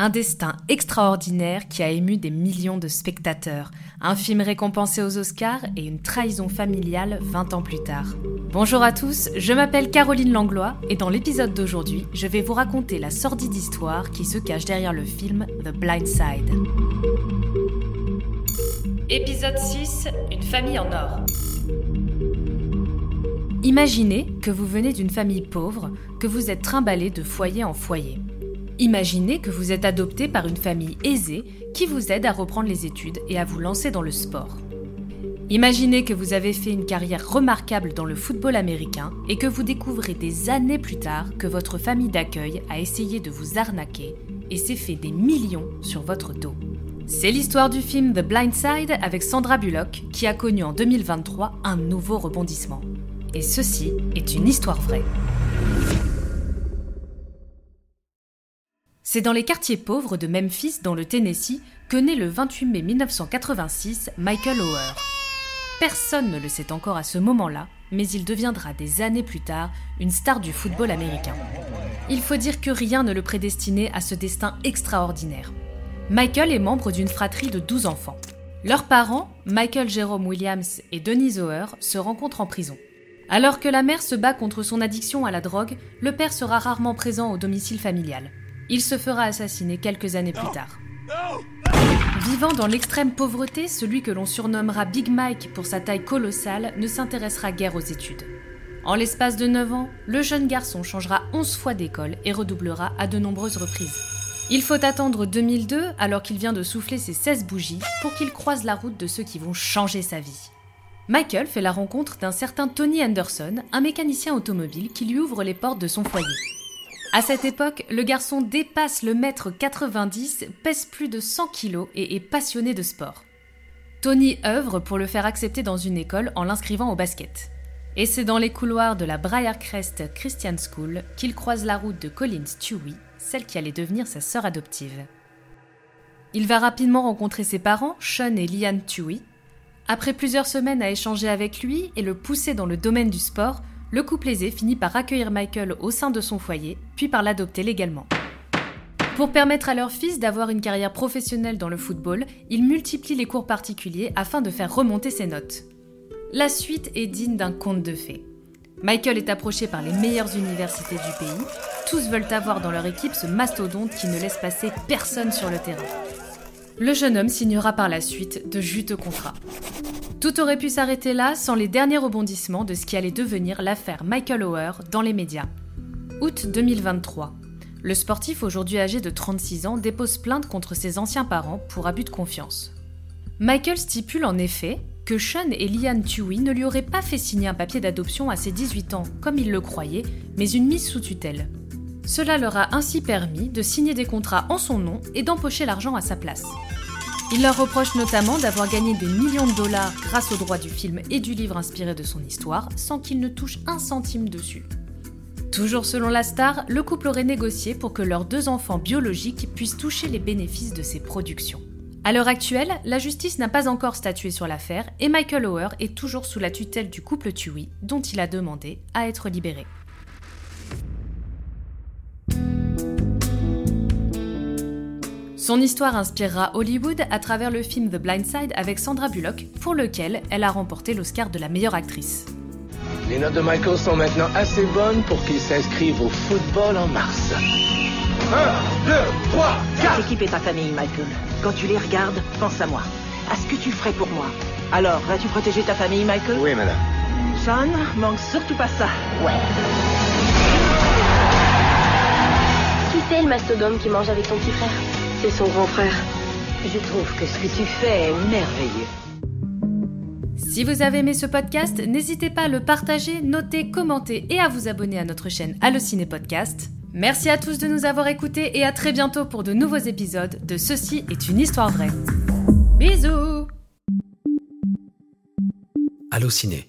Un destin extraordinaire qui a ému des millions de spectateurs, un film récompensé aux Oscars et une trahison familiale 20 ans plus tard. Bonjour à tous, je m'appelle Caroline Langlois et dans l'épisode d'aujourd'hui, je vais vous raconter la sordide histoire qui se cache derrière le film The Blind Side. Épisode 6 Une famille en or. Imaginez que vous venez d'une famille pauvre, que vous êtes trimballé de foyer en foyer. Imaginez que vous êtes adopté par une famille aisée qui vous aide à reprendre les études et à vous lancer dans le sport. Imaginez que vous avez fait une carrière remarquable dans le football américain et que vous découvrez des années plus tard que votre famille d'accueil a essayé de vous arnaquer et s'est fait des millions sur votre dos. C'est l'histoire du film The Blind Side avec Sandra Bullock qui a connu en 2023 un nouveau rebondissement. Et ceci est une histoire vraie. C'est dans les quartiers pauvres de Memphis, dans le Tennessee, que naît le 28 mai 1986 Michael Oher. Personne ne le sait encore à ce moment-là, mais il deviendra des années plus tard une star du football américain. Il faut dire que rien ne le prédestinait à ce destin extraordinaire. Michael est membre d'une fratrie de 12 enfants. Leurs parents, Michael Jerome Williams et Denise Oher, se rencontrent en prison. Alors que la mère se bat contre son addiction à la drogue, le père sera rarement présent au domicile familial. Il se fera assassiner quelques années plus tard. Vivant dans l'extrême pauvreté, celui que l'on surnommera Big Mike pour sa taille colossale ne s'intéressera guère aux études. En l'espace de 9 ans, le jeune garçon changera 11 fois d'école et redoublera à de nombreuses reprises. Il faut attendre 2002, alors qu'il vient de souffler ses 16 bougies, pour qu'il croise la route de ceux qui vont changer sa vie. Michael fait la rencontre d'un certain Tony Anderson, un mécanicien automobile qui lui ouvre les portes de son foyer. À cette époque, le garçon dépasse le mètre 90, pèse plus de 100 kilos et est passionné de sport. Tony œuvre pour le faire accepter dans une école en l'inscrivant au basket. Et c'est dans les couloirs de la Briarcrest Christian School qu'il croise la route de Colin Stewie, celle qui allait devenir sa sœur adoptive. Il va rapidement rencontrer ses parents, Sean et Liane Tuohy. Après plusieurs semaines à échanger avec lui et le pousser dans le domaine du sport, le couple aisé finit par accueillir Michael au sein de son foyer, puis par l'adopter légalement. Pour permettre à leur fils d'avoir une carrière professionnelle dans le football, ils multiplient les cours particuliers afin de faire remonter ses notes. La suite est digne d'un conte de fées. Michael est approché par les meilleures universités du pays. Tous veulent avoir dans leur équipe ce mastodonte qui ne laisse passer personne sur le terrain. Le jeune homme signera par la suite de juteux contrats. Tout aurait pu s'arrêter là sans les derniers rebondissements de ce qui allait devenir l'affaire Michael Oher dans les médias. Août 2023. Le sportif, aujourd'hui âgé de 36 ans, dépose plainte contre ses anciens parents pour abus de confiance. Michael stipule en effet que Sean et Liane Tuohy ne lui auraient pas fait signer un papier d'adoption à ses 18 ans, comme il le croyait, mais une mise sous tutelle. Cela leur a ainsi permis de signer des contrats en son nom et d'empocher l'argent à sa place. Il leur reproche notamment d'avoir gagné des millions de dollars grâce aux droits du film et du livre inspiré de son histoire, sans qu'ils ne touchent un centime dessus. Toujours selon la star, le couple aurait négocié pour que leurs deux enfants biologiques puissent toucher les bénéfices de ses productions. À l'heure actuelle, la justice n'a pas encore statué sur l'affaire et Michael Oher est toujours sous la tutelle du couple Tui, dont il a demandé à être libéré. Son histoire inspirera Hollywood à travers le film The Blind Side avec Sandra Bullock, pour lequel elle a remporté l'Oscar de la meilleure actrice. Les notes de Michael sont maintenant assez bonnes pour qu'il s'inscrive au football en mars. 1, 2, 3, 4 L'équipe est ta famille, Michael. Quand tu les regardes, pense à moi. À ce que tu ferais pour moi. Alors, vas-tu protéger ta famille, Michael? Oui, madame. Sean, manque surtout pas ça. Ouais. Qui c'est le mastodome qui mange avec ton petit frère? C'est son grand frère. Je trouve que ce que tu fais est merveilleux. Si vous avez aimé ce podcast, n'hésitez pas à le partager, noter, commenter et à vous abonner à notre chaîne Allociné Podcast. Merci à tous de nous avoir écoutés et à très bientôt pour de nouveaux épisodes de Ceci est une histoire vraie. Bisous Allociné.